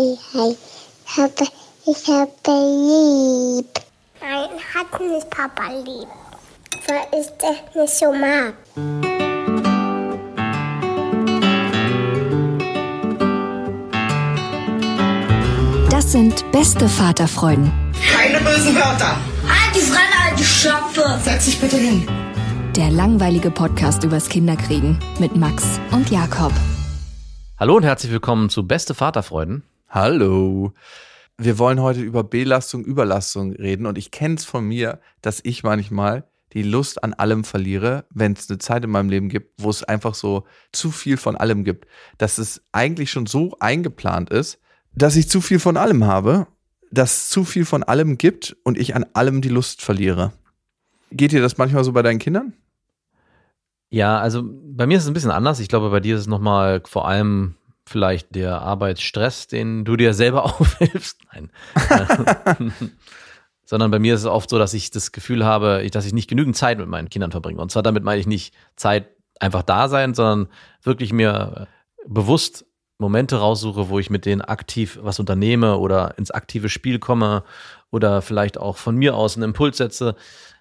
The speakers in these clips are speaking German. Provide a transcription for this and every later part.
Hi, hi. Ich habe, ich habe lieb. Nein, hat nicht Papa lieb. Weil ich das nicht so mag. Das sind beste Vaterfreuden. Keine bösen Wörter. Halt die Fremde, alte Schöpfe. Setz dich bitte hin. Der langweilige Podcast übers Kinderkriegen mit Max und Jakob. Hallo und herzlich willkommen zu Beste Vaterfreuden. Hallo. Wir wollen heute über Belastung, Überlastung reden und ich kenne es von mir, dass ich manchmal die Lust an allem verliere, wenn es eine Zeit in meinem Leben gibt, wo es einfach so zu viel von allem gibt, dass es eigentlich schon so eingeplant ist, dass ich zu viel von allem habe, dass es zu viel von allem gibt und ich an allem die Lust verliere. Geht dir das manchmal so bei deinen Kindern? Ja, also bei mir ist es ein bisschen anders. Ich glaube, bei dir ist es nochmal vor allem vielleicht der Arbeitsstress, den du dir selber aufhilfst. Nein. Sondern bei mir ist es oft so, dass ich das Gefühl habe, dass ich nicht genügend Zeit mit meinen Kindern verbringe. Und zwar damit meine ich nicht Zeit einfach da sein, sondern wirklich mir bewusst Momente raussuche, wo ich mit denen aktiv was unternehme oder ins aktive Spiel komme oder vielleicht auch von mir aus einen Impuls setze.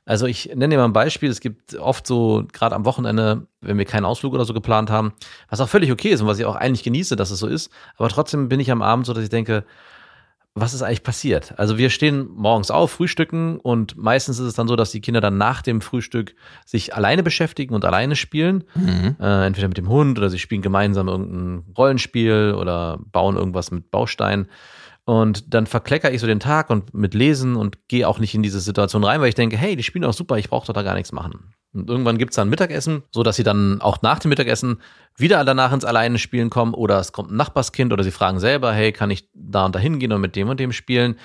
Also ich nenne dir mal ein Beispiel. Es gibt oft so, gerade am Wochenende, wenn wir keinen Ausflug oder so geplant haben, was auch völlig okay ist und was ich auch eigentlich genieße, dass es so ist. Aber trotzdem bin ich am Abend so, dass ich denke, was ist eigentlich passiert? Also wir stehen morgens auf, frühstücken und meistens ist es dann so, dass die Kinder dann nach dem Frühstück sich alleine beschäftigen und alleine spielen. Mhm. Äh, entweder mit dem Hund oder sie spielen gemeinsam irgendein Rollenspiel oder bauen irgendwas mit Bausteinen. Und dann verklecker ich so den Tag und mit Lesen und gehe auch nicht in diese Situation rein, weil ich denke, hey, die spielen auch super, ich brauche doch da gar nichts machen. Und irgendwann gibt's dann Mittagessen, so dass sie dann auch nach dem Mittagessen wieder danach ins Alleine spielen kommen oder es kommt ein Nachbarskind oder sie fragen selber, hey, kann ich da und da hingehen und mit dem und dem spielen?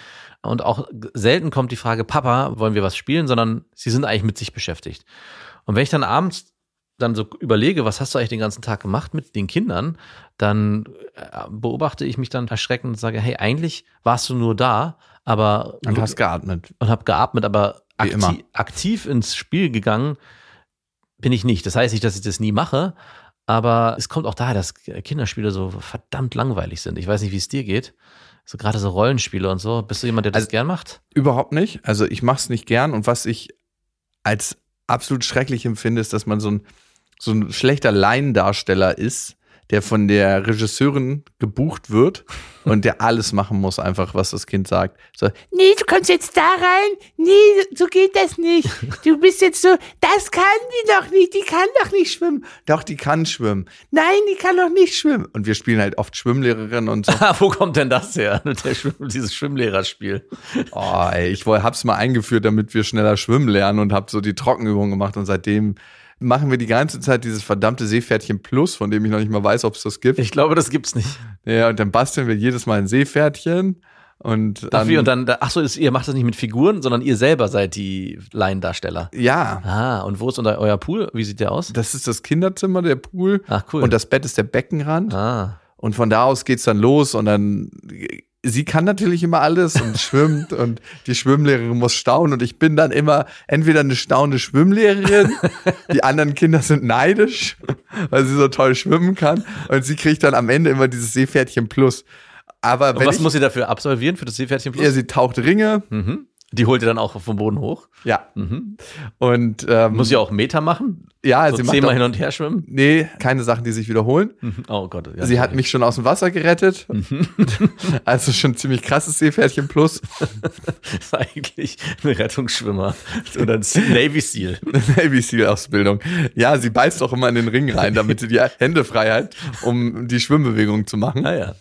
Und auch selten kommt die Frage, Papa, wollen wir was spielen, sondern sie sind eigentlich mit sich beschäftigt. Und wenn ich dann abends dann so überlege, was hast du eigentlich den ganzen Tag gemacht mit den Kindern, dann äh, beobachte ich mich dann erschreckend und sage, hey, eigentlich warst du nur da, aber und hast geatmet und habe geatmet, aber aktiv, aktiv ins Spiel gegangen bin ich nicht. Das heißt nicht, dass ich das nie mache, aber es kommt auch daher, dass Kinderspiele so verdammt langweilig sind. Ich weiß nicht, wie es dir geht. So gerade so Rollenspiele und so. Bist du jemand, der das also, gern macht? Überhaupt nicht. Also ich mache es nicht gern und was ich als absolut schrecklich empfinde, ist, dass man so ein so ein schlechter Laiendarsteller ist, der von der Regisseurin gebucht wird und der alles machen muss, einfach was das Kind sagt. So, nee, du kommst jetzt da rein. Nee, so geht das nicht. Du bist jetzt so, das kann die doch nicht, die kann doch nicht schwimmen. Doch, die kann schwimmen. Nein, die kann doch nicht schwimmen. Und wir spielen halt oft Schwimmlehrerin und so. Wo kommt denn das her, Schwimm, dieses Schwimmlehrerspiel? Oh, ey, ich hab's mal eingeführt, damit wir schneller schwimmen lernen und hab so die Trockenübungen gemacht und seitdem machen wir die ganze Zeit dieses verdammte Seepferdchen Plus, von dem ich noch nicht mal weiß, ob es das gibt. Ich glaube, das gibt's nicht. Ja, und dann basteln wir jedes Mal ein Seepferdchen. Und dann, wie, und dann, ach so, ist, ihr macht das nicht mit Figuren, sondern ihr selber seid die Laiendarsteller. Ja. Ah, und wo ist euer Pool? Wie sieht der aus? Das ist das Kinderzimmer, der Pool. Ach, cool. Und das Bett ist der Beckenrand. Ah. Und von da aus geht's dann los und dann sie kann natürlich immer alles und schwimmt und die Schwimmlehrerin muss staunen und ich bin dann immer entweder eine staunende Schwimmlehrerin, die anderen Kinder sind neidisch, weil sie so toll schwimmen kann und sie kriegt dann am Ende immer dieses Seepferdchen Plus. Aber was ich, muss sie dafür absolvieren für das Seepferdchen Plus? Ja, sie taucht Ringe. Mhm. Die holt ihr dann auch vom Boden hoch? Ja. Mhm. Und ähm, muss sie auch Meter machen? Ja, so sie zehnmal hin und her schwimmen. Nee, keine Sachen, die sich wiederholen. Mhm. Oh Gott. Ja, sie hat mich schon aus dem Wasser gerettet. Mhm. also schon ziemlich krasses Seepferdchen plus. das ist eigentlich ein Rettungsschwimmer oder ein Navy Seal. Navy Seal Ausbildung. Ja, sie beißt auch immer in den Ring rein, damit sie die Hände frei hat, um die Schwimmbewegung zu machen. Ah ja.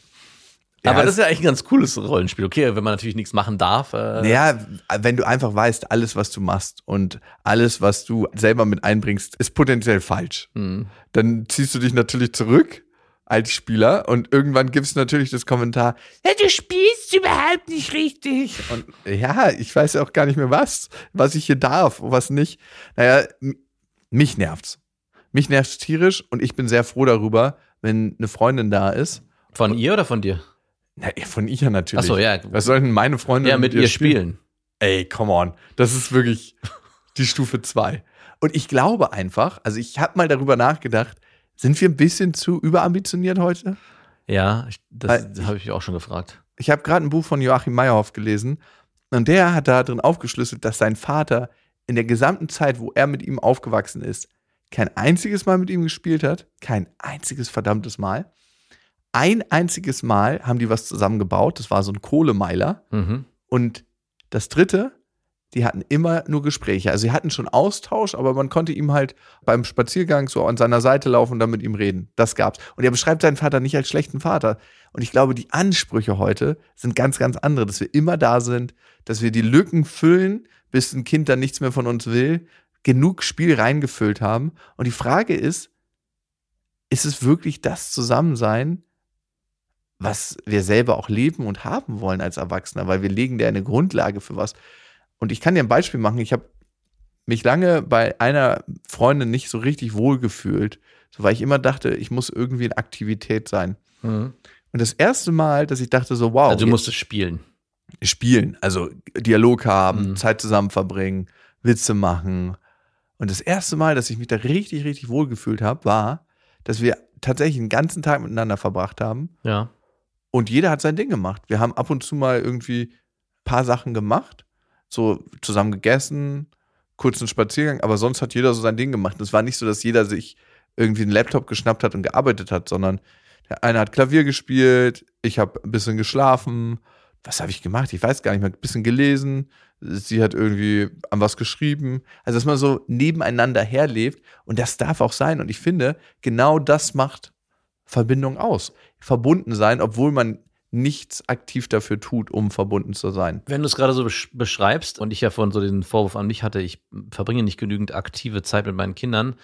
Ja, aber das ist ja eigentlich ein ganz cooles Rollenspiel. Okay, wenn man natürlich nichts machen darf. Äh naja, wenn du einfach weißt, alles, was du machst und alles, was du selber mit einbringst, ist potenziell falsch. Mhm. Dann ziehst du dich natürlich zurück als Spieler und irgendwann gibst du natürlich das Kommentar, ja, du spielst überhaupt nicht richtig. Und ja, ich weiß ja auch gar nicht mehr was, was ich hier darf und was nicht. Naja, mich nervt's. Mich nervt's tierisch und ich bin sehr froh darüber, wenn eine Freundin da ist. Von ihr oder von dir? Na, von ihr natürlich. Ach so, ja. Was sollen meine Freunde ja, mit, mit ihr spielen? spielen? Ey, come on. Das ist wirklich die Stufe 2. Und ich glaube einfach, also ich habe mal darüber nachgedacht, sind wir ein bisschen zu überambitioniert heute? Ja, das habe ich auch schon gefragt. Ich habe gerade ein Buch von Joachim Meyerhoff gelesen und der hat da drin aufgeschlüsselt, dass sein Vater in der gesamten Zeit, wo er mit ihm aufgewachsen ist, kein einziges Mal mit ihm gespielt hat, kein einziges verdammtes Mal. Ein einziges Mal haben die was zusammengebaut, das war so ein Kohlemeiler. Mhm. Und das dritte, die hatten immer nur Gespräche. Also sie hatten schon Austausch, aber man konnte ihm halt beim Spaziergang so an seiner Seite laufen und dann mit ihm reden. Das gab's. Und er beschreibt seinen Vater nicht als schlechten Vater. Und ich glaube, die Ansprüche heute sind ganz, ganz andere, dass wir immer da sind, dass wir die Lücken füllen, bis ein Kind dann nichts mehr von uns will, genug Spiel reingefüllt haben. Und die Frage ist, ist es wirklich das Zusammensein, was wir selber auch leben und haben wollen als Erwachsener? Weil wir legen da eine Grundlage für was. Und ich kann dir ein Beispiel machen. Ich habe mich lange bei einer Freundin nicht so richtig wohl gefühlt, so, weil ich immer dachte, ich muss irgendwie in Aktivität sein. Mhm. Und das erste Mal, dass ich dachte so, wow, Also du musstest spielen. spielen, also Dialog haben, Mhm. Zeit zusammen verbringen, Witze machen. Und das erste Mal, dass ich mich da richtig, richtig wohl gefühlt habe, war, dass wir tatsächlich einen ganzen Tag miteinander verbracht haben Ja. Und jeder hat sein Ding gemacht. Wir haben ab und zu mal irgendwie ein paar Sachen gemacht, so zusammen gegessen, kurzen Spaziergang, aber sonst hat jeder so sein Ding gemacht. Es war nicht so, dass jeder sich irgendwie einen Laptop geschnappt hat und gearbeitet hat, sondern der eine hat Klavier gespielt, ich habe ein bisschen geschlafen. Was habe ich gemacht? Ich weiß gar nicht mehr. Ein bisschen gelesen. Sie hat irgendwie an was geschrieben. Also, dass man so nebeneinander herlebt. Und das darf auch sein. Und ich finde, genau das macht Verbindung aus. Verbunden sein, obwohl man nichts aktiv dafür tut, um verbunden zu sein. Wenn du es gerade so besch beschreibst und ich ja vorhin so den Vorwurf an mich hatte, ich verbringe nicht genügend aktive Zeit mit meinen Kindern,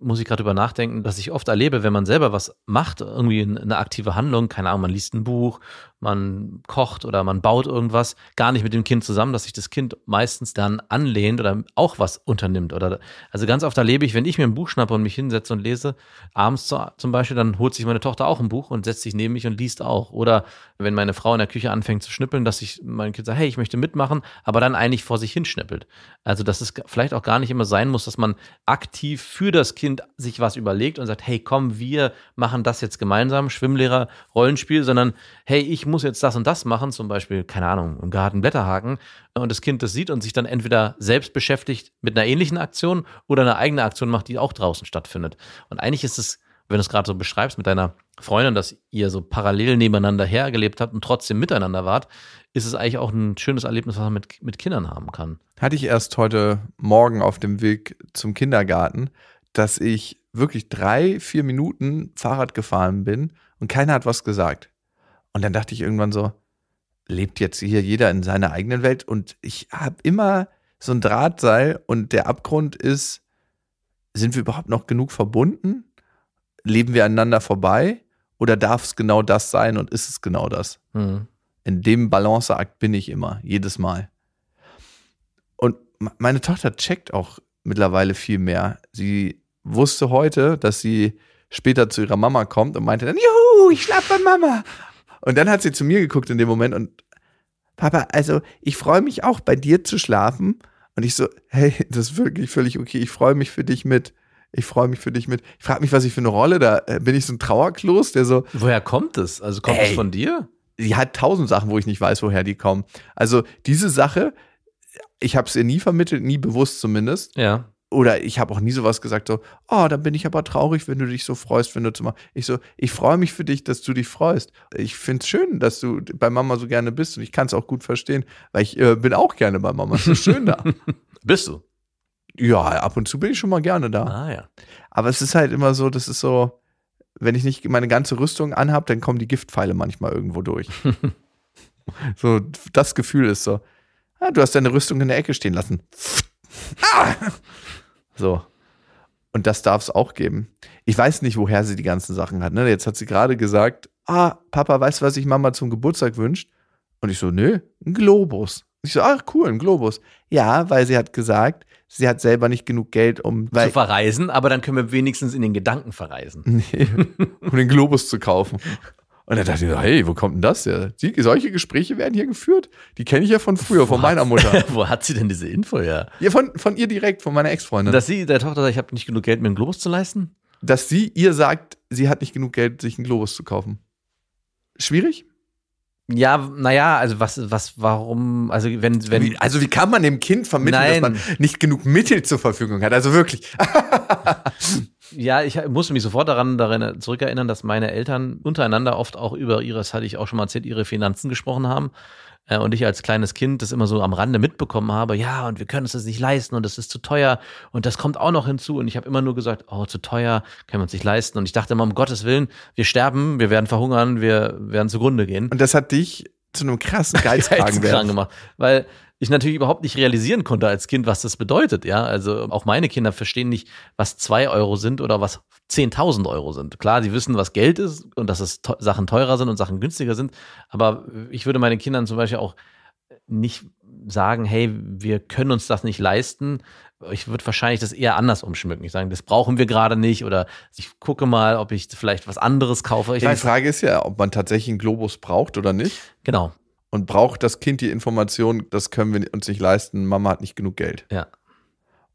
muss ich gerade drüber nachdenken, dass ich oft erlebe, wenn man selber was macht, irgendwie eine aktive Handlung, keine Ahnung, man liest ein Buch, man kocht oder man baut irgendwas, gar nicht mit dem Kind zusammen, dass sich das Kind meistens dann anlehnt oder auch was unternimmt. Oder also ganz oft erlebe ich, wenn ich mir ein Buch schnappe und mich hinsetze und lese, abends zu, zum Beispiel, dann holt sich meine Tochter auch ein Buch und setzt sich neben mich und liest auch. Oder wenn meine Frau in der Küche anfängt zu schnippeln, dass ich mein Kind sagt, hey, ich möchte mitmachen, aber dann eigentlich vor sich hinschnippelt. Also dass es vielleicht auch gar nicht immer sein muss, dass man aktiv für das Kind sich was überlegt und sagt, hey, komm, wir machen das jetzt gemeinsam, Schwimmlehrer, Rollenspiel, sondern hey, ich muss jetzt das und das machen, zum Beispiel, keine Ahnung, im Garten Blätterhaken und das Kind das sieht und sich dann entweder selbst beschäftigt mit einer ähnlichen Aktion oder eine eigene Aktion macht, die auch draußen stattfindet. Und eigentlich ist es, wenn du es gerade so beschreibst mit deiner Freundin, dass ihr so parallel nebeneinander hergelebt habt und trotzdem miteinander wart, ist es eigentlich auch ein schönes Erlebnis, was man mit, mit Kindern haben kann. Hatte ich erst heute Morgen auf dem Weg zum Kindergarten, dass ich wirklich drei, vier Minuten Fahrrad gefahren bin und keiner hat was gesagt. Und dann dachte ich irgendwann so, lebt jetzt hier jeder in seiner eigenen Welt und ich habe immer so ein Drahtseil und der Abgrund ist, sind wir überhaupt noch genug verbunden? Leben wir aneinander vorbei? Oder darf es genau das sein und ist es genau das? Hm. In dem Balanceakt bin ich immer, jedes Mal. Und meine Tochter checkt auch mittlerweile viel mehr. Sie wusste heute, dass sie später zu ihrer Mama kommt und meinte dann, juhu, ich schlaf bei Mama. Und dann hat sie zu mir geguckt in dem Moment und Papa, also ich freue mich auch bei dir zu schlafen. Und ich so, hey, das ist wirklich völlig okay. Ich freue mich für dich mit. Ich freue mich für dich mit. Ich frage mich, was ich für eine Rolle da. äh, Bin ich so ein Trauerklos, der so, Woher kommt es? Also kommt es von dir? die hat tausend Sachen, wo ich nicht weiß, woher die kommen. Also diese Sache, ich habe es ihr nie vermittelt, nie bewusst zumindest. Ja. Oder ich habe auch nie sowas gesagt, so, oh, dann bin ich aber traurig, wenn du dich so freust, wenn du zu machen. Ich so, ich freue mich für dich, dass du dich freust. Ich finde es schön, dass du bei Mama so gerne bist und ich kann es auch gut verstehen, weil ich äh, bin auch gerne bei Mama. Es ist schön da. Bist du? ja, ab und zu bin ich schon mal gerne da. Ah ja. Aber es ist halt immer so, das ist so, wenn ich nicht meine ganze Rüstung anhab, dann kommen die Giftpfeile manchmal irgendwo durch. so, das Gefühl ist so, ah, du hast deine Rüstung in der Ecke stehen lassen. Ah! So. Und das darf es auch geben. Ich weiß nicht, woher sie die ganzen Sachen hat. Ne? Jetzt hat sie gerade gesagt, ah, Papa, weißt du, was sich Mama zum Geburtstag wünscht? Und ich so, nö, ein Globus. Ich so, ach cool, ein Globus. Ja, weil sie hat gesagt, sie hat selber nicht genug Geld, um weil, zu verreisen, aber dann können wir wenigstens in den Gedanken verreisen. Nee, um den Globus zu kaufen. Und dann dachte ich so, hey, wo kommt denn das her? Sie, solche Gespräche werden hier geführt. Die kenne ich ja von früher, von meiner Mutter. Wo hat sie denn diese Info her? Ja, von, von ihr direkt, von meiner Ex-Freundin. Dass sie der Tochter sagt, ich habe nicht genug Geld, mir einen Globus zu leisten? Dass sie ihr sagt, sie hat nicht genug Geld, sich einen Globus zu kaufen. Schwierig? Ja, naja, also was, was, warum, also wenn, wenn. Wie, also wie kann man dem Kind vermitteln, Nein. dass man nicht genug Mittel zur Verfügung hat? Also wirklich. Ja, ich musste mich sofort daran, daran zurückerinnern, dass meine Eltern untereinander oft auch über ihre, das hatte ich auch schon mal erzählt, ihre Finanzen gesprochen haben. Äh, Und ich als kleines Kind das immer so am Rande mitbekommen habe, ja, und wir können uns das nicht leisten und das ist zu teuer und das kommt auch noch hinzu. Und ich habe immer nur gesagt, oh, zu teuer, können wir uns nicht leisten. Und ich dachte immer, um Gottes Willen, wir sterben, wir werden verhungern, wir werden zugrunde gehen. Und das hat dich zu einem krassen Geizkragen werden. gemacht. Weil ich natürlich überhaupt nicht realisieren konnte als Kind, was das bedeutet. Ja, also auch meine Kinder verstehen nicht, was zwei Euro sind oder was 10.000 Euro sind. Klar, sie wissen, was Geld ist und dass es te Sachen teurer sind und Sachen günstiger sind. Aber ich würde meinen Kindern zum Beispiel auch nicht sagen, hey, wir können uns das nicht leisten. Ich würde wahrscheinlich das eher anders umschmücken. Ich sagen, das brauchen wir gerade nicht oder ich gucke mal, ob ich vielleicht was anderes kaufe. Ich die Frage ist ja, ob man tatsächlich einen Globus braucht oder nicht. genau, Und braucht das Kind die Information, das können wir uns nicht leisten, Mama hat nicht genug Geld. ja.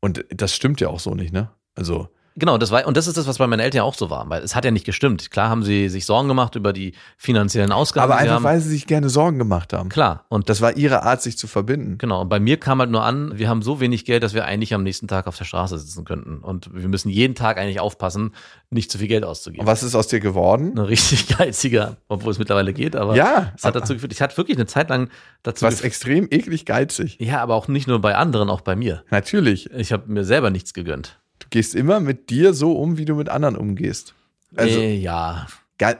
Und das stimmt ja auch so nicht, ne? Also, Genau, das war, und das ist das, was bei meinen Eltern ja auch so war, weil es hat ja nicht gestimmt. Klar haben sie sich Sorgen gemacht über die finanziellen Ausgaben. aber einfach, haben. weil sie sich gerne Sorgen gemacht haben. Klar, und Das war ihre Art, sich zu verbinden. Genau, und bei mir kam halt nur an, wir haben so wenig Geld, dass wir eigentlich am nächsten Tag auf der Straße sitzen könnten. Und wir müssen jeden Tag eigentlich aufpassen, nicht zu viel Geld auszugeben. Und was ist aus dir geworden? Ein richtig geiziger, obwohl es mittlerweile geht, aber Ja, es hat dazu geführt, ich hatte wirklich eine Zeit lang dazu Was extrem eklig geizig. ja, aber auch nicht nur bei anderen, auch bei mir. Natürlich. Ich habe mir selber nichts gegönnt. Gehst immer mit dir so um, wie du mit anderen umgehst. Also, äh, ja,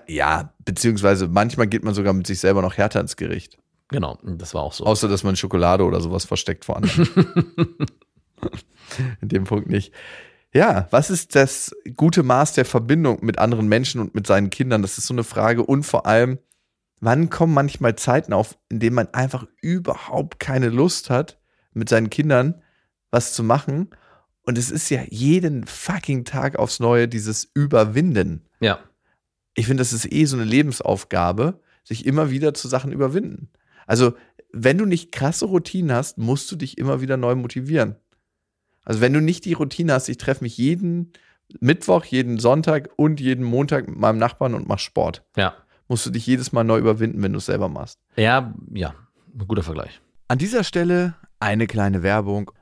ja, beziehungsweise manchmal geht man sogar mit sich selber noch härter ins Gericht. genau, das war auch so. Außer, dass man Schokolade oder sowas versteckt vor anderen. In dem Punkt nicht. Ja, was ist das gute Maß der Verbindung mit anderen Menschen und mit seinen Kindern? Das ist so eine Frage. Und vor allem, wann kommen manchmal Zeiten auf, in denen man einfach überhaupt keine Lust hat, mit seinen Kindern was zu machen? Und es ist ja jeden fucking Tag aufs Neue dieses Überwinden. ja, Ich finde, das ist eh so eine Lebensaufgabe, sich immer wieder zu Sachen überwinden. Also, wenn du nicht krasse Routinen hast, musst du dich immer wieder neu motivieren. Also, wenn du nicht die Routine hast, ich treffe mich jeden Mittwoch, jeden Sonntag und jeden Montag mit meinem Nachbarn und mach Sport, ja, musst du dich jedes Mal neu überwinden, wenn du es selber machst. ja, ja, ein guter Vergleich. An dieser Stelle eine kleine Werbung.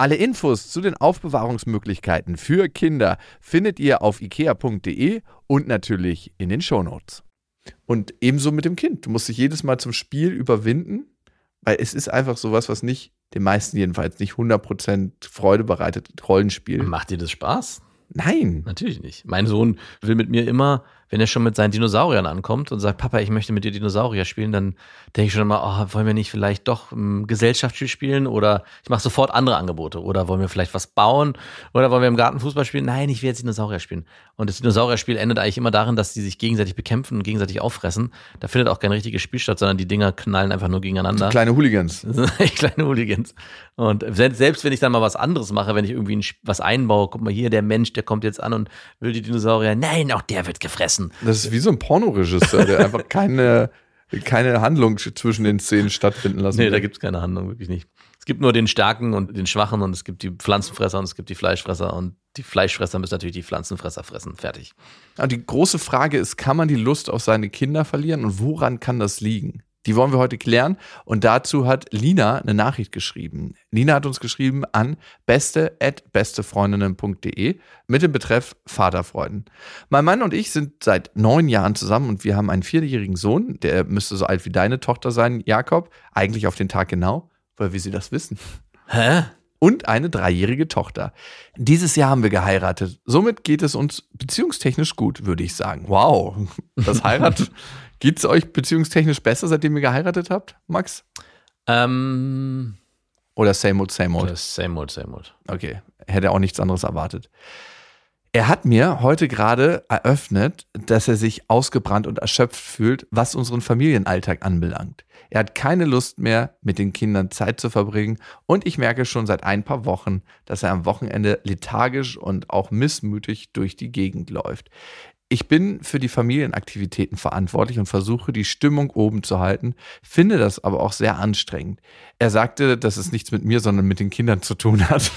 Alle Infos zu den Aufbewahrungsmöglichkeiten für Kinder findet ihr auf ikea.de und natürlich in den Shownotes. Und ebenso mit dem Kind. Du musst dich jedes Mal zum Spiel überwinden, weil es ist einfach sowas, was nicht, den meisten jedenfalls, nicht 100% Freude bereitet, Rollenspiel. Macht dir das Spaß? Nein. Natürlich nicht. Mein Sohn will mit mir immer, wenn er schon mit seinen Dinosauriern ankommt und sagt, Papa, ich möchte mit dir Dinosaurier spielen, dann denke ich schon immer, oh, wollen wir nicht vielleicht doch ein Gesellschaftsspiel spielen oder ich mache sofort andere Angebote oder wollen wir vielleicht was bauen oder wollen wir im Garten Fußball spielen? Nein, ich will jetzt Dinosaurier spielen. Und das Dinosaurierspiel endet eigentlich immer darin, dass die sich gegenseitig bekämpfen und gegenseitig auffressen. Da findet auch kein richtiges Spiel statt, sondern die Dinger knallen einfach nur gegeneinander. Kleine Hooligans. Kleine Hooligans. Und selbst, wenn ich dann mal was anderes mache, wenn ich irgendwie was einbaue, guck mal hier, der Mensch, der kommt jetzt an und will die Dinosaurier. Nein, auch der wird gefressen. Das ist wie so ein Pornoregisseur, der einfach keine, keine Handlung zwischen den Szenen stattfinden lassen Nee, will. da gibt's keine Handlung, wirklich nicht. Es gibt nur den Starken und den Schwachen und es gibt die Pflanzenfresser und es gibt die Fleischfresser und die Fleischfresser müssen natürlich die Pflanzenfresser fressen. Fertig. Aber die große Frage ist, kann man die Lust auf seine Kinder verlieren und woran kann das liegen? Die wollen wir heute klären. Und dazu hat Lina eine Nachricht geschrieben. Lina hat uns geschrieben an beste.bestefreundinnen.de mit dem Betreff Vaterfreuden. Mein Mann und ich sind seit neun Jahren zusammen und wir haben einen vierjährigen Sohn, der müsste so alt wie deine Tochter sein, Jakob. Eigentlich auf den Tag genau, weil wir sie das wissen. Hä? und eine dreijährige Tochter. Dieses Jahr haben wir geheiratet. Somit geht es uns beziehungstechnisch gut, würde ich sagen. Wow, das Heirat. geht es euch beziehungstechnisch besser, seitdem ihr geheiratet habt, Max? Ähm, Oder same old, same old? das same old, same old. Okay, hätte auch nichts anderes erwartet. Er hat mir heute gerade eröffnet, dass er sich ausgebrannt und erschöpft fühlt, was unseren Familienalltag anbelangt. Er hat keine Lust mehr, mit den Kindern Zeit zu verbringen und ich merke schon seit ein paar Wochen, dass er am Wochenende lethargisch und auch missmütig durch die Gegend läuft. Ich bin für die Familienaktivitäten verantwortlich und versuche, die Stimmung oben zu halten, finde das aber auch sehr anstrengend. Er sagte, dass es nichts mit mir, sondern mit den Kindern zu tun hat.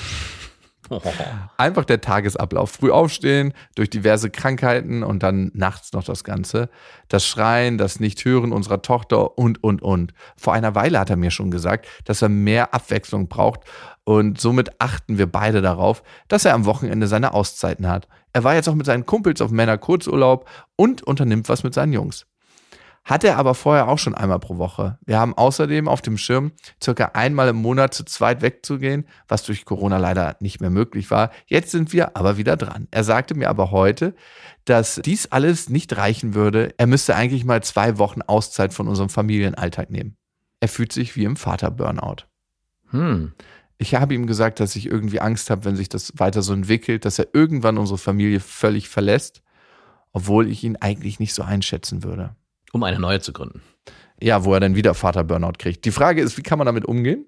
Einfach der Tagesablauf. Früh aufstehen, durch diverse Krankheiten und dann nachts noch das Ganze. Das Schreien, das Nicht-Hören unserer Tochter und, und, und. Vor einer Weile hat er mir schon gesagt, dass er mehr Abwechslung braucht und somit achten wir beide darauf, dass er am Wochenende seine Auszeiten hat. Er war jetzt auch mit seinen Kumpels auf Männer Kurzurlaub und unternimmt was mit seinen Jungs. Hat er aber vorher auch schon einmal pro Woche. Wir haben außerdem auf dem Schirm, circa einmal im Monat zu zweit wegzugehen, was durch Corona leider nicht mehr möglich war. Jetzt sind wir aber wieder dran. Er sagte mir aber heute, dass dies alles nicht reichen würde. Er müsste eigentlich mal zwei Wochen Auszeit von unserem Familienalltag nehmen. Er fühlt sich wie im Vater-Burnout. Hm. Ich habe ihm gesagt, dass ich irgendwie Angst habe, wenn sich das weiter so entwickelt, dass er irgendwann unsere Familie völlig verlässt, obwohl ich ihn eigentlich nicht so einschätzen würde. Um eine neue zu gründen. Ja, wo er dann wieder Vater-Burnout kriegt. Die Frage ist, wie kann man damit umgehen?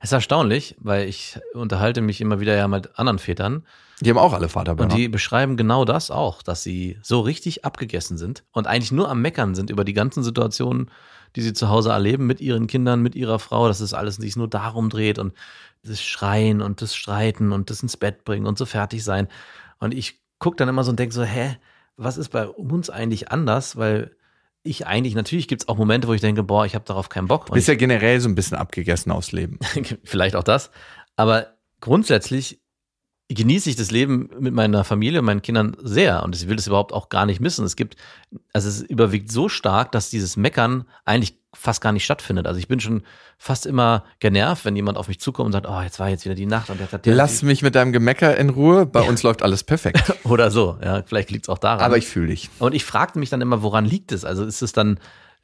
Es ist erstaunlich, weil ich unterhalte mich immer wieder ja mit anderen Vätern Die haben auch alle und Vater-Burnout. die beschreiben genau das auch, dass sie so richtig abgegessen sind und eigentlich nur am Meckern sind über die ganzen Situationen, die sie zu Hause erleben mit ihren Kindern, mit ihrer Frau, dass es alles sich nur darum dreht und das Schreien und das Streiten und das ins Bett bringen und so fertig sein. Und ich gucke dann immer so und denke so, hä, was ist bei uns eigentlich anders? Weil ich eigentlich, natürlich gibt es auch Momente, wo ich denke, boah, ich habe darauf keinen Bock. Du bist ja generell so ein bisschen abgegessen aufs Leben. vielleicht auch das. Aber grundsätzlich genieße ich das Leben mit meiner Familie und meinen Kindern sehr und ich will das überhaupt auch gar nicht missen. Es gibt, also es überwiegt so stark, dass dieses Meckern eigentlich fast gar nicht stattfindet. Also ich bin schon fast immer genervt, wenn jemand auf mich zukommt und sagt, oh, jetzt war jetzt wieder die Nacht und jetzt hat der Lass mich mit deinem Gemecker in Ruhe. Bei uns läuft alles perfekt. oder so. Ja, vielleicht liegt es auch daran. Aber ich fühle dich. Und ich fragte mich dann immer, woran liegt es? Also ist es dann,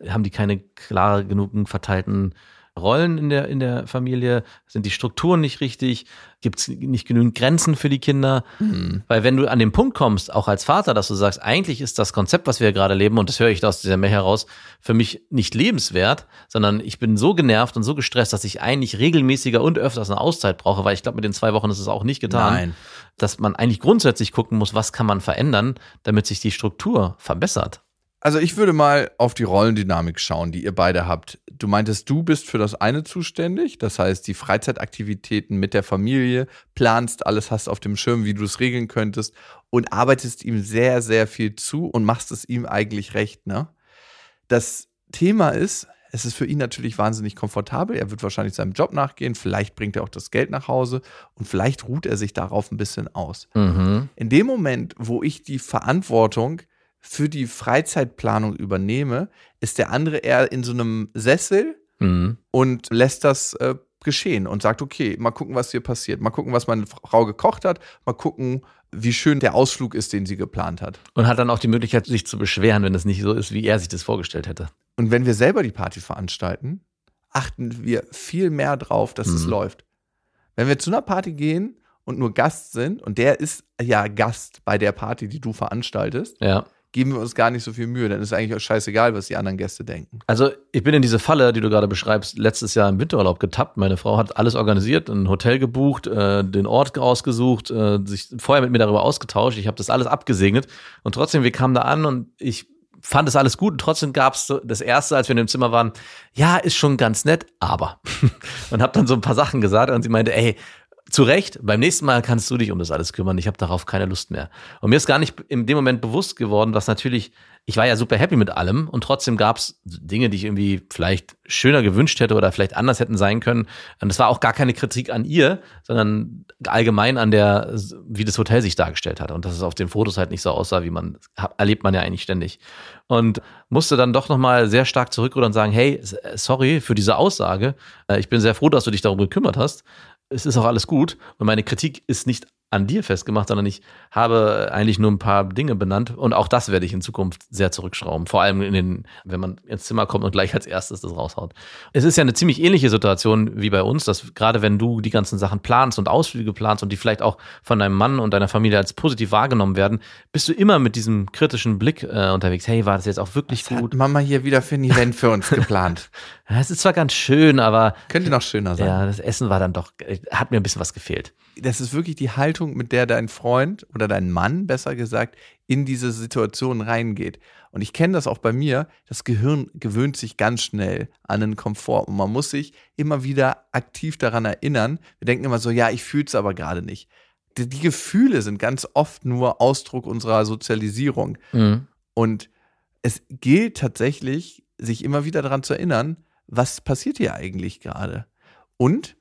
haben die keine klar genugen verteilten Rollen in der, in der Familie? Sind die Strukturen nicht richtig? Gibt es nicht genügend Grenzen für die Kinder? Weil wenn du an den Punkt kommst, auch als Vater, dass du sagst, eigentlich ist das Konzept, was wir gerade leben, und das höre ich aus dieser Mail heraus, für mich nicht lebenswert, sondern ich bin so genervt und so gestresst, dass ich eigentlich regelmäßiger und öfters eine Auszeit brauche, weil ich glaube, mit den zwei Wochen ist es auch nicht getan Nein. dass man eigentlich grundsätzlich gucken muss, was kann man verändern, damit sich die Struktur verbessert. Also ich würde mal auf die Rollendynamik schauen, die ihr beide habt. Du meintest, du bist für das eine zuständig, das heißt die Freizeitaktivitäten mit der Familie, planst alles, hast auf dem Schirm, wie du es regeln könntest und arbeitest ihm sehr, sehr viel zu und machst es ihm eigentlich recht. Ne? Das Thema ist, es ist für ihn natürlich wahnsinnig komfortabel. Er wird wahrscheinlich seinem Job nachgehen, vielleicht bringt er auch das Geld nach Hause und vielleicht ruht er sich darauf ein bisschen aus. Mhm. In dem Moment, wo ich die Verantwortung für die Freizeitplanung übernehme, ist der andere eher in so einem Sessel Mhm. und lässt das äh, geschehen und sagt, okay, mal gucken, was hier passiert, mal gucken, was meine Frau gekocht hat, mal gucken, wie schön der Ausflug ist, den sie geplant hat. Und hat dann auch die Möglichkeit, sich zu beschweren, wenn es nicht so ist, wie er sich das vorgestellt hätte. Und wenn wir selber die Party veranstalten, achten wir viel mehr drauf, dass es Mhm. läuft. Wenn wir zu einer Party gehen und nur Gast sind, und der ist ja Gast bei der Party, die du veranstaltest, Ja. Geben wir uns gar nicht so viel Mühe. Dann ist eigentlich auch scheißegal, was die anderen Gäste denken. Also ich bin in diese Falle, die du gerade beschreibst, letztes Jahr im Winterurlaub getappt. Meine Frau hat alles organisiert, ein Hotel gebucht, äh, den Ort ausgesucht, äh, sich vorher mit mir darüber ausgetauscht. Ich habe das alles abgesegnet und trotzdem, wir kamen da an und ich fand es alles gut und trotzdem gab es das erste, als wir in dem Zimmer waren, ja, ist schon ganz nett, aber und habe dann so ein paar Sachen gesagt und sie meinte, ey, zu Recht, beim nächsten Mal kannst du dich um das alles kümmern. Ich habe darauf keine Lust mehr. Und mir ist gar nicht in dem Moment bewusst geworden, dass natürlich, ich war ja super happy mit allem und trotzdem gab es Dinge, die ich irgendwie vielleicht schöner gewünscht hätte oder vielleicht anders hätten sein können. Und das war auch gar keine Kritik an ihr, sondern allgemein an der, wie das Hotel sich dargestellt hat. Und dass es auf den Fotos halt nicht so aussah, wie man, erlebt man ja eigentlich ständig. Und musste dann doch nochmal sehr stark zurückrudern und sagen, hey, sorry für diese Aussage. Äh, ich bin sehr froh, dass du dich darum gekümmert hast es ist auch alles gut. Und meine Kritik ist nicht an dir festgemacht, sondern ich habe eigentlich nur ein paar Dinge benannt und auch das werde ich in Zukunft sehr zurückschrauben. Vor allem in den, wenn man ins Zimmer kommt und gleich als erstes das raushaut. Es ist ja eine ziemlich ähnliche Situation wie bei uns, dass gerade wenn du die ganzen Sachen planst und Ausflüge planst und die vielleicht auch von deinem Mann und deiner Familie als positiv wahrgenommen werden, bist du immer mit diesem kritischen Blick äh, unterwegs. Hey, war das jetzt auch wirklich Was gut? Hat Mama hier wieder für ein Event für uns geplant. Es ist zwar ganz schön, aber Könnte noch schöner sein. ja, das Essen war dann doch, äh, hat mir ein bisschen was gefehlt. Das ist wirklich die Haltung, mit der dein Freund oder dein Mann, besser gesagt, in diese Situation reingeht. Und ich kenne das auch bei mir. Das Gehirn gewöhnt sich ganz schnell an einen Komfort und man muss sich immer wieder aktiv daran erinnern. Wir denken immer so, ja, ich fühle es aber gerade nicht. Die, die Gefühle sind ganz oft nur Ausdruck unserer Sozialisierung. Mhm. Und es gilt tatsächlich, sich immer wieder daran zu erinnern, was passiert hier eigentlich gerade. Und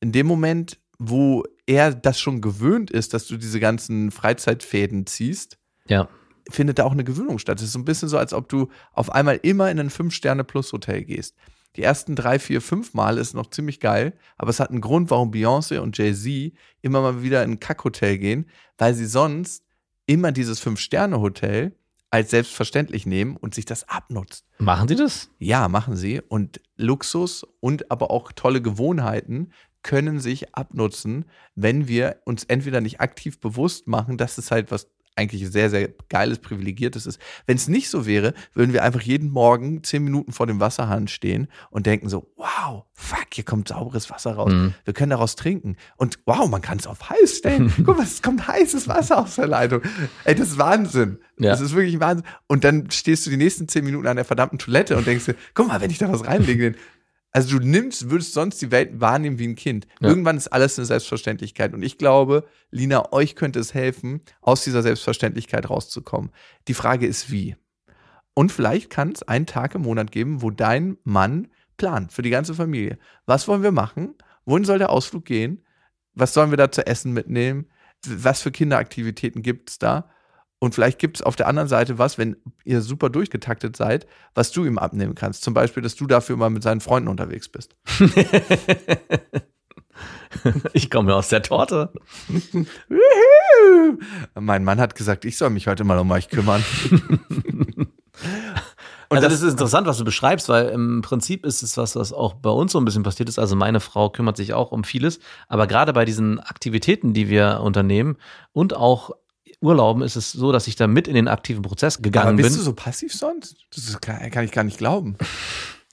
in dem Moment, wo er das schon gewöhnt ist, dass du diese ganzen Freizeitfäden ziehst, Ja. findet da auch eine Gewöhnung statt. Es ist so ein bisschen so, als ob du auf einmal immer in ein Fünf-Sterne-Plus-Hotel gehst. Die ersten drei, vier, fünf Mal ist noch ziemlich geil, aber es hat einen Grund, warum Beyoncé und Jay-Z immer mal wieder in ein Kackhotel gehen, weil sie sonst immer dieses Fünf-Sterne-Hotel als selbstverständlich nehmen und sich das abnutzt. Machen Sie das? Ja, machen sie. Und Luxus und aber auch tolle Gewohnheiten können sich abnutzen, wenn wir uns entweder nicht aktiv bewusst machen, dass es halt was eigentlich sehr, sehr geiles, privilegiertes ist. Wenn es nicht so wäre, würden wir einfach jeden Morgen zehn Minuten vor dem Wasserhahn stehen und denken so, wow, fuck, hier kommt sauberes Wasser raus. Mhm. Wir können daraus trinken. Und wow, man kann es auf heiß stellen. Guck mal, es kommt heißes Wasser aus der Leitung. Ey, das ist Wahnsinn. Ja. Das ist wirklich Wahnsinn. Und dann stehst du die nächsten zehn Minuten an der verdammten Toilette und denkst dir, guck mal, wenn ich da was reinlege, also du nimmst, würdest sonst die Welt wahrnehmen wie ein Kind. Ja. Irgendwann ist alles eine Selbstverständlichkeit. Und ich glaube, Lina, euch könnte es helfen, aus dieser Selbstverständlichkeit rauszukommen. Die Frage ist, wie? Und vielleicht kann es einen Tag im Monat geben, wo dein Mann plant für die ganze Familie. Was wollen wir machen? Wohin soll der Ausflug gehen? Was sollen wir da zu essen mitnehmen? Was für Kinderaktivitäten gibt es da? Und vielleicht gibt es auf der anderen Seite was, wenn ihr super durchgetaktet seid, was du ihm abnehmen kannst. Zum Beispiel, dass du dafür mal mit seinen Freunden unterwegs bist. Ich komme aus der Torte. Mein Mann hat gesagt, ich soll mich heute mal um euch kümmern. Und also das- das, ist interessant, was du beschreibst, weil im Prinzip ist es was, was auch bei uns so ein bisschen passiert ist. Also meine Frau kümmert sich auch um vieles, aber gerade bei diesen Aktivitäten, die wir unternehmen und auch Urlauben, ist es so, dass ich da mit in den aktiven Prozess Aber gegangen bist bin. du so passiv sonst? Das kann, kann ich gar nicht glauben.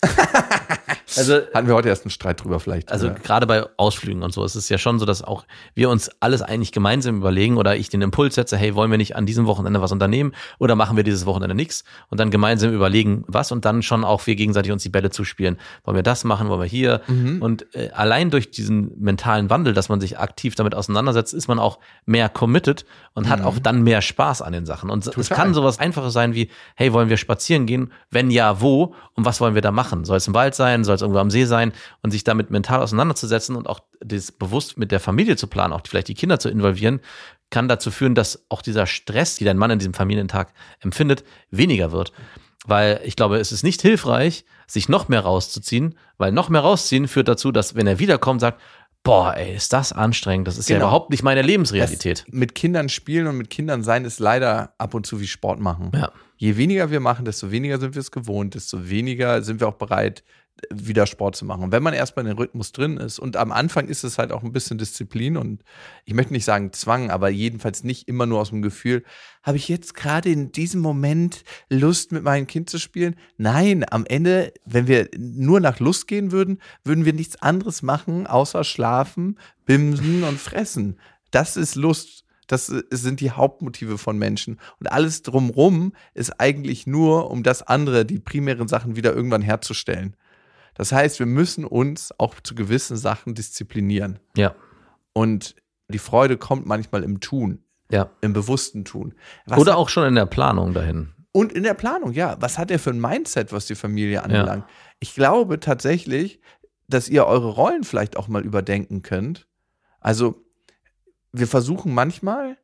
also Hatten wir heute erst einen Streit drüber vielleicht. Also Ja. gerade bei Ausflügen und so ist es ja schon so, dass auch wir uns alles eigentlich gemeinsam überlegen oder ich den Impuls setze, hey, wollen wir nicht an diesem Wochenende was unternehmen oder machen wir dieses Wochenende nichts und dann gemeinsam überlegen, was und dann schon auch wir gegenseitig uns die Bälle zuspielen. Wollen wir das machen, wollen wir hier? Mhm. Und äh, allein durch diesen mentalen Wandel, dass man sich aktiv damit auseinandersetzt, ist man auch mehr committed und hat auch dann mehr Spaß an den Sachen. Und es Mhm. Total. kann sowas Einfaches sein wie, hey, wollen wir spazieren gehen? Wenn ja, wo? Und was wollen wir da machen? Soll es im Wald sein? Soll es irgendwo am See sein? Und sich damit mental auseinanderzusetzen und auch das bewusst mit der Familie zu planen, auch vielleicht die Kinder zu involvieren, kann dazu führen, dass auch dieser Stress, die dein Mann in diesem Familientag empfindet, weniger wird. Weil ich glaube, es ist nicht hilfreich, sich noch mehr rauszuziehen, weil noch mehr rausziehen führt dazu, dass wenn er wiederkommt, sagt, boah, ey, ist das anstrengend, das ist ja Genau. überhaupt nicht meine Lebensrealität. Das mit Kindern spielen und mit Kindern sein ist leider ab und zu wie Sport machen. Ja. Je weniger wir machen, desto weniger sind wir es gewohnt, desto weniger sind wir auch bereit, wieder Sport zu machen. Wenn man erstmal in den Rhythmus drin ist und am Anfang ist es halt auch ein bisschen Disziplin und ich möchte nicht sagen Zwang, aber jedenfalls nicht immer nur aus dem Gefühl, habe ich jetzt gerade in diesem Moment Lust mit meinem Kind zu spielen? Nein, am Ende, wenn wir nur nach Lust gehen würden, würden wir nichts anderes machen, außer schlafen, bimsen und fressen. Das ist Lust. Das sind die Hauptmotive von Menschen. Und alles drumrum ist eigentlich nur, um das andere, die primären Sachen wieder irgendwann herzustellen. Das heißt, wir müssen uns auch zu gewissen Sachen disziplinieren. Ja. Und die Freude kommt manchmal im Tun, Ja. im bewussten Tun. Was Oder auch schon in der Planung dahin. Und in der Planung, ja. Was hat er für ein Mindset, was die Familie anbelangt? Ich glaube tatsächlich, dass ihr eure Rollen vielleicht auch mal überdenken könnt. Also, wir versuchen manchmal,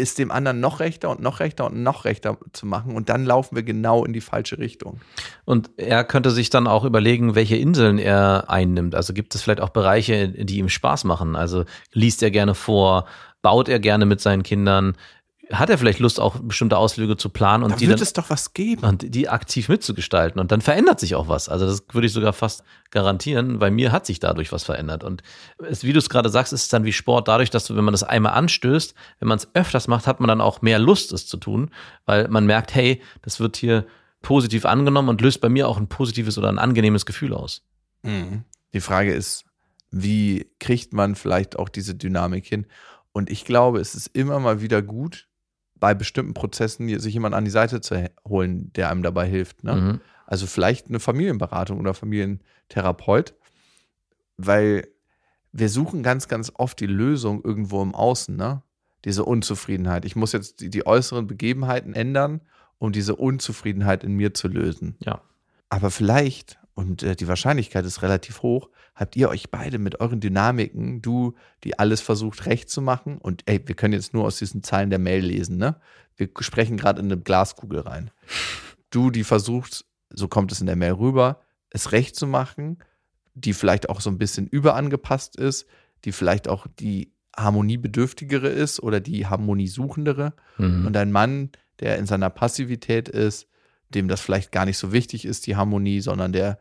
es dem anderen noch rechter und noch rechter und noch rechter zu machen und dann laufen wir genau in die falsche Richtung. Und er könnte sich dann auch überlegen, welche Inseln er einnimmt. Also gibt es vielleicht auch Bereiche, die ihm Spaß machen. Also liest er gerne vor, baut er gerne mit seinen Kindern, hat er vielleicht Lust, auch bestimmte Ausflüge zu planen und Da die wird dann es doch was geben. und die aktiv mitzugestalten. Und dann verändert sich auch was. Also das würde ich sogar fast garantieren. Bei mir hat sich dadurch was verändert. Und es, wie du es gerade sagst, ist es dann wie Sport dadurch, dass du, wenn man das einmal anstößt, wenn man es öfters macht, hat man dann auch mehr Lust, es zu tun, weil man merkt, hey, das wird hier positiv angenommen und löst bei mir auch ein positives oder ein angenehmes Gefühl aus. Mhm. Die Frage ist, wie kriegt man vielleicht auch diese Dynamik hin? Und ich glaube, es ist immer mal wieder gut, bei bestimmten Prozessen sich jemand an die Seite zu holen, der einem dabei hilft. Ne? Mhm. Also vielleicht eine Familienberatung oder Familientherapeut, weil wir suchen ganz, ganz oft die Lösung irgendwo im Außen, ne? Diese Unzufriedenheit. Ich muss jetzt die, die äußeren Begebenheiten ändern, um diese Unzufriedenheit in mir zu lösen. Ja. Aber vielleicht, und äh, die Wahrscheinlichkeit ist relativ hoch, habt ihr euch beide mit euren Dynamiken, du, die alles versucht recht zu machen, und ey, wir können jetzt nur aus diesen Zeilen der Mail lesen, ne? Wir sprechen gerade in eine Glaskugel rein. Du, die versucht, so kommt es in der Mail rüber, es recht zu machen, die vielleicht auch so ein bisschen überangepasst ist, die vielleicht auch die harmoniebedürftigere ist oder die harmoniesuchendere Mhm. und ein Mann, der in seiner Passivität ist, dem das vielleicht gar nicht so wichtig ist, die Harmonie, sondern der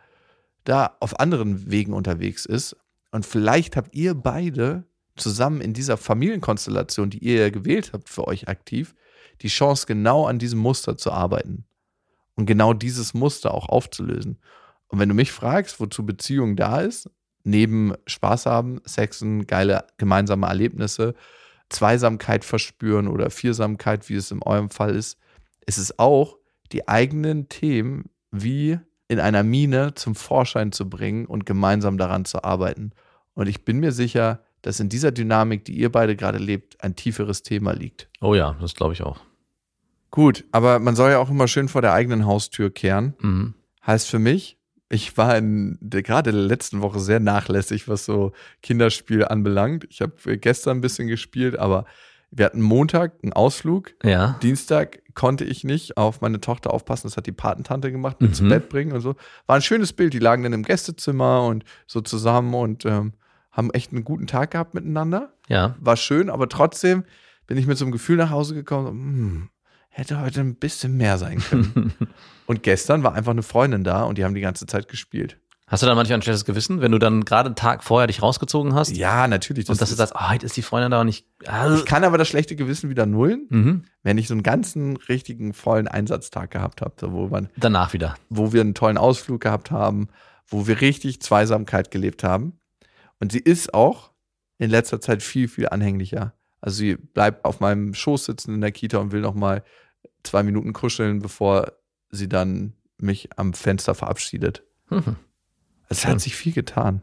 da auf anderen Wegen unterwegs ist. Und vielleicht habt ihr beide zusammen in dieser Familienkonstellation, die ihr ja gewählt habt für euch aktiv, die Chance, genau an diesem Muster zu arbeiten und genau dieses Muster auch aufzulösen. Und wenn du mich fragst, wozu Beziehung da ist, neben Spaß haben, Sexen, geile gemeinsame Erlebnisse, Zweisamkeit verspüren oder Viersamkeit, wie es in eurem Fall ist, ist es auch, die eigenen Themen wie in einer Mine zum Vorschein zu bringen und gemeinsam daran zu arbeiten. Und ich bin mir sicher, dass in dieser Dynamik, die ihr beide gerade lebt, ein tieferes Thema liegt. Oh ja, das glaube ich auch. Gut, aber man soll ja auch immer schön vor der eigenen Haustür kehren. Mhm. Heißt für mich, ich war in der, gerade in der letzten Woche sehr nachlässig, was so Kinderspiel anbelangt. Ich habe gestern ein bisschen gespielt, aber wir hatten Montag einen Ausflug. Ja. Dienstag konnte ich nicht auf meine Tochter aufpassen. Das hat die Patentante gemacht, mit Mhm. zu Bett bringen und so. War ein schönes Bild. Die lagen dann im Gästezimmer und so zusammen und ähm, haben echt einen guten Tag gehabt miteinander. Ja. War schön, aber trotzdem bin ich mit so einem Gefühl nach Hause gekommen, so, hm, hätte heute ein bisschen mehr sein können. und gestern war einfach eine Freundin da und die haben die ganze Zeit gespielt. Hast du dann manchmal ein schlechtes Gewissen, wenn du dann gerade einen Tag vorher dich rausgezogen hast? Ja, natürlich. und dass du sagst, oh, heute ist die Freundin da und ich. Ah, ich kann aber das schlechte Gewissen wieder nullen, mhm. wenn ich so einen ganzen richtigen vollen Einsatztag gehabt habe, wo man Danach wieder. wo wir einen tollen Ausflug gehabt haben, wo wir richtig Zweisamkeit gelebt haben. Und sie ist auch in letzter Zeit viel, viel anhänglicher. Also sie bleibt auf meinem Schoß sitzen in der Kita und will noch mal zwei Minuten kuscheln, bevor sie dann mich am Fenster verabschiedet. Mhm. Es hat sich viel getan.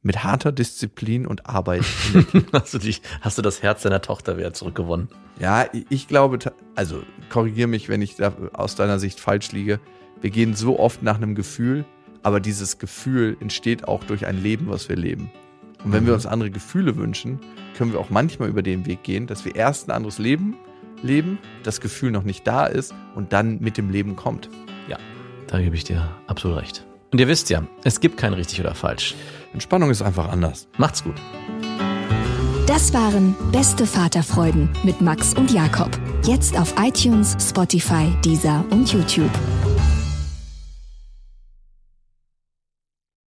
Mit harter Disziplin und Arbeit. Hast du, dich, hast du das Herz deiner Tochter wieder zurückgewonnen? Ja, ich- glaube, also korrigiere mich, wenn ich da aus deiner Sicht falsch liege. Wir gehen so oft nach einem Gefühl, aber dieses Gefühl entsteht auch durch ein Leben, was wir leben. Und wenn wir uns andere Gefühle wünschen, können wir auch manchmal über den Weg gehen, dass wir erst ein anderes Leben leben, das Gefühl noch nicht da ist und dann mit dem Leben kommt. Da gebe ich dir absolut recht. Und ihr wisst ja, es gibt kein richtig oder falsch. Entspannung ist einfach anders. Macht's gut. Das waren Beste Vaterfreuden mit Max und Jakob. Jetzt auf iTunes, Spotify, Deezer und YouTube.